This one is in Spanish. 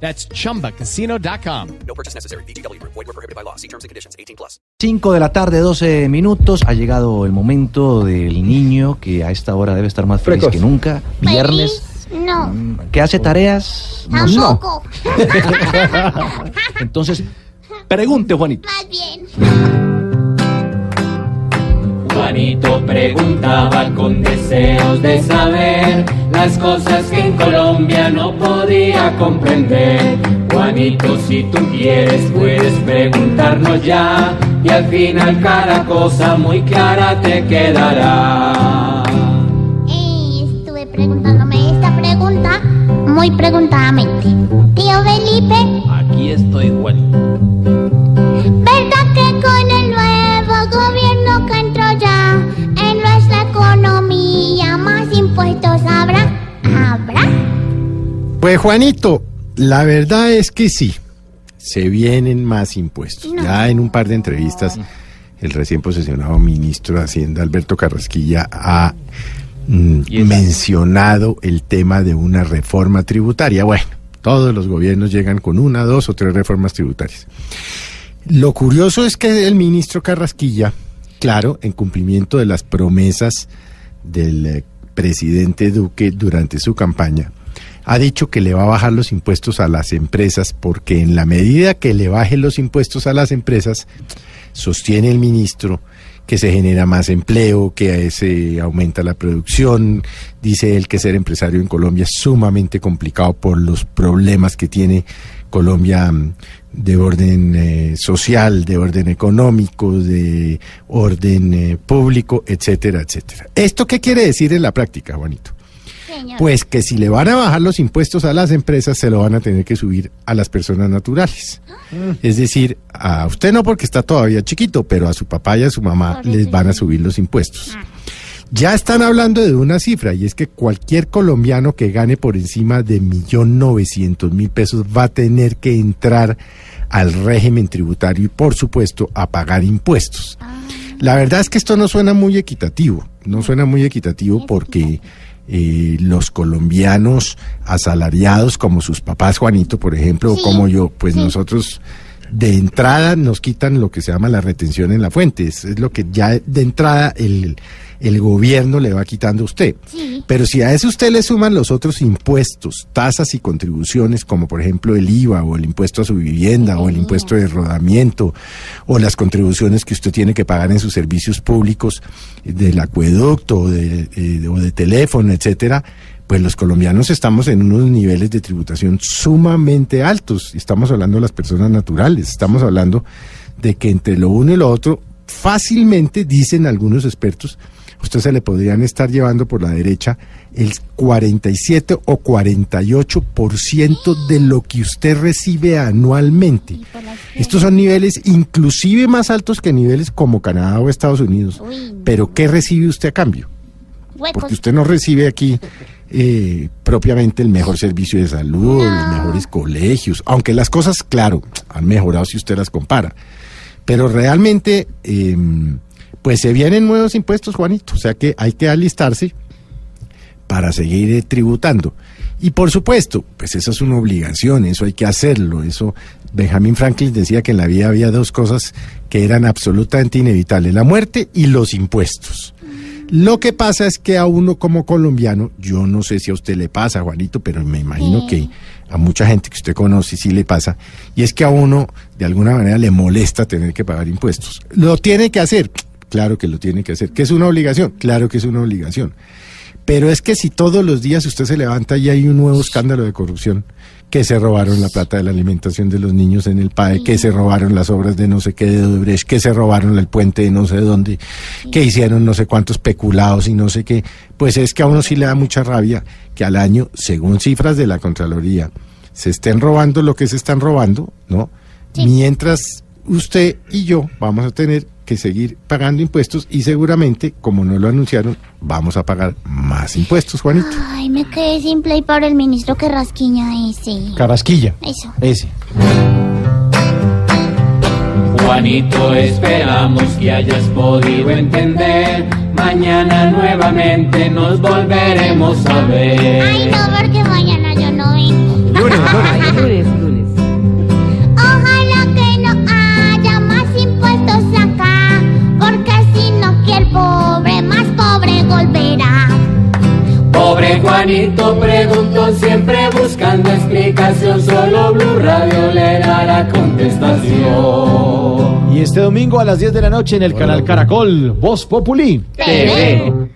That's chumbacasino.com. No purchase necessary. BGW. Void were prohibited by law. See terms and conditions. 18 plus. 5 de la tarde, 12 minutos. Ha llegado el momento del niño que a esta hora debe estar más feliz Precoz. que nunca. Viernes. Feliz, No, Mm, ¿Que hace tareas? No, tampoco. Entonces, pregunte, Juanito. Más bien. Juanito preguntaba con deseos de saber las cosas que en Colombia no podía comprender. Juanito, si tú quieres, puedes preguntarnos ya y al final cada cosa muy clara te quedará. Estuve preguntándome esta pregunta muy preguntadamente. Tío Felipe, Aquí estoy, Juanito. Pues Juanito, la verdad es que sí, se vienen más impuestos. Ya en un par de entrevistas, el recién posesionado ministro de Hacienda, Alberto Carrasquilla, ha mm, mencionado el tema de una reforma tributaria. Bueno, todos los gobiernos llegan con una, dos o tres reformas tributarias. Lo curioso es que el ministro Carrasquilla, claro, en cumplimiento de las promesas del eh, presidente Duque durante su campaña, ha dicho que le va a bajar los impuestos a las empresas porque en la medida que le baje los impuestos a las empresas, sostiene el ministro que se genera más empleo, que se aumenta la producción. Dice él que ser empresario en Colombia es sumamente complicado por los problemas que tiene Colombia mm, de orden eh, social, de orden económico, de orden eh, público, etcétera, etcétera. ¿Esto qué quiere decir en la práctica, Juanito? Pues que si le van a bajar los impuestos a las empresas, se lo van a tener que subir a las personas naturales. Es decir, a usted no porque está todavía chiquito, pero a su papá y a su mamá les van a subir los impuestos. Ya están hablando de una cifra y es que cualquier colombiano que gane por encima de millón novecientos mil pesos va a tener que entrar al régimen tributario y por supuesto a pagar impuestos. La verdad es que esto no suena muy equitativo, no suena muy equitativo porque eh, los colombianos asalariados como sus papás, Juanito, por ejemplo, o como yo, pues sí. nosotros de entrada nos quitan lo que se llama la retención en la fuente, es, es lo que ya de entrada el, el gobierno le va quitando a usted. Sí. Pero si a eso usted le suman los otros impuestos, tasas y contribuciones, como por ejemplo el IVA o el impuesto a su vivienda o el impuesto de rodamiento o las contribuciones que usted tiene que pagar en sus servicios públicos eh, del acueducto o de, eh, o de teléfono, etcétera, pues los colombianos estamos en unos niveles de tributación sumamente altos. Estamos hablando de las personas naturales, estamos hablando de que entre lo uno y lo otro, fácilmente, dicen algunos expertos, usted se le podrían estar llevando por la derecha el 47 o 48% de lo que usted recibe anualmente. Estos son niveles inclusive más altos que niveles como Canadá o Estados Unidos. Pero ¿qué recibe usted a cambio? Porque usted no recibe aquí eh, propiamente el mejor servicio de salud, los mejores colegios, aunque las cosas, claro, han mejorado si usted las compara. Pero realmente, eh, pues se vienen nuevos impuestos, Juanito, o sea que hay que alistarse para seguir eh, tributando. Y por supuesto, pues eso es una obligación, eso hay que hacerlo. Eso Benjamin Franklin decía que en la vida había dos cosas que eran absolutamente inevitables, la muerte y los impuestos. Lo que pasa es que a uno como colombiano, yo no sé si a usted le pasa, Juanito, pero me imagino que a mucha gente que usted conoce sí le pasa, y es que a uno de alguna manera le molesta tener que pagar impuestos. Lo tiene que hacer, claro que lo tiene que hacer. ¿Que es una obligación? Claro que es una obligación. Pero es que si todos los días usted se levanta y hay un nuevo escándalo de corrupción, que se robaron la plata de la alimentación de los niños en el PAE, que se robaron las obras de no sé qué de Odebrecht, que se robaron el puente de no sé dónde, que hicieron no sé cuántos peculados y no sé qué, pues es que a uno sí le da mucha rabia que al año, según cifras de la Contraloría, se estén robando lo que se están robando, ¿no? Mientras usted y yo vamos a tener que seguir pagando impuestos y seguramente, como no lo anunciaron, vamos a pagar más impuestos, Juanito. Ay, me quedé sin play para el ministro que rasquiña ese. Carrasquilla. Eso. Ese. Juanito, esperamos que hayas podido entender. Mañana nuevamente nos volveremos a ver. Ay, no, porque mañana yo no vengo. Lunes, lunes. Lunes, Juanito preguntó siempre buscando explicación. Solo Blue Radio le da la contestación. Y este domingo a las 10 de la noche en el canal Caracol, Voz Populi. TV.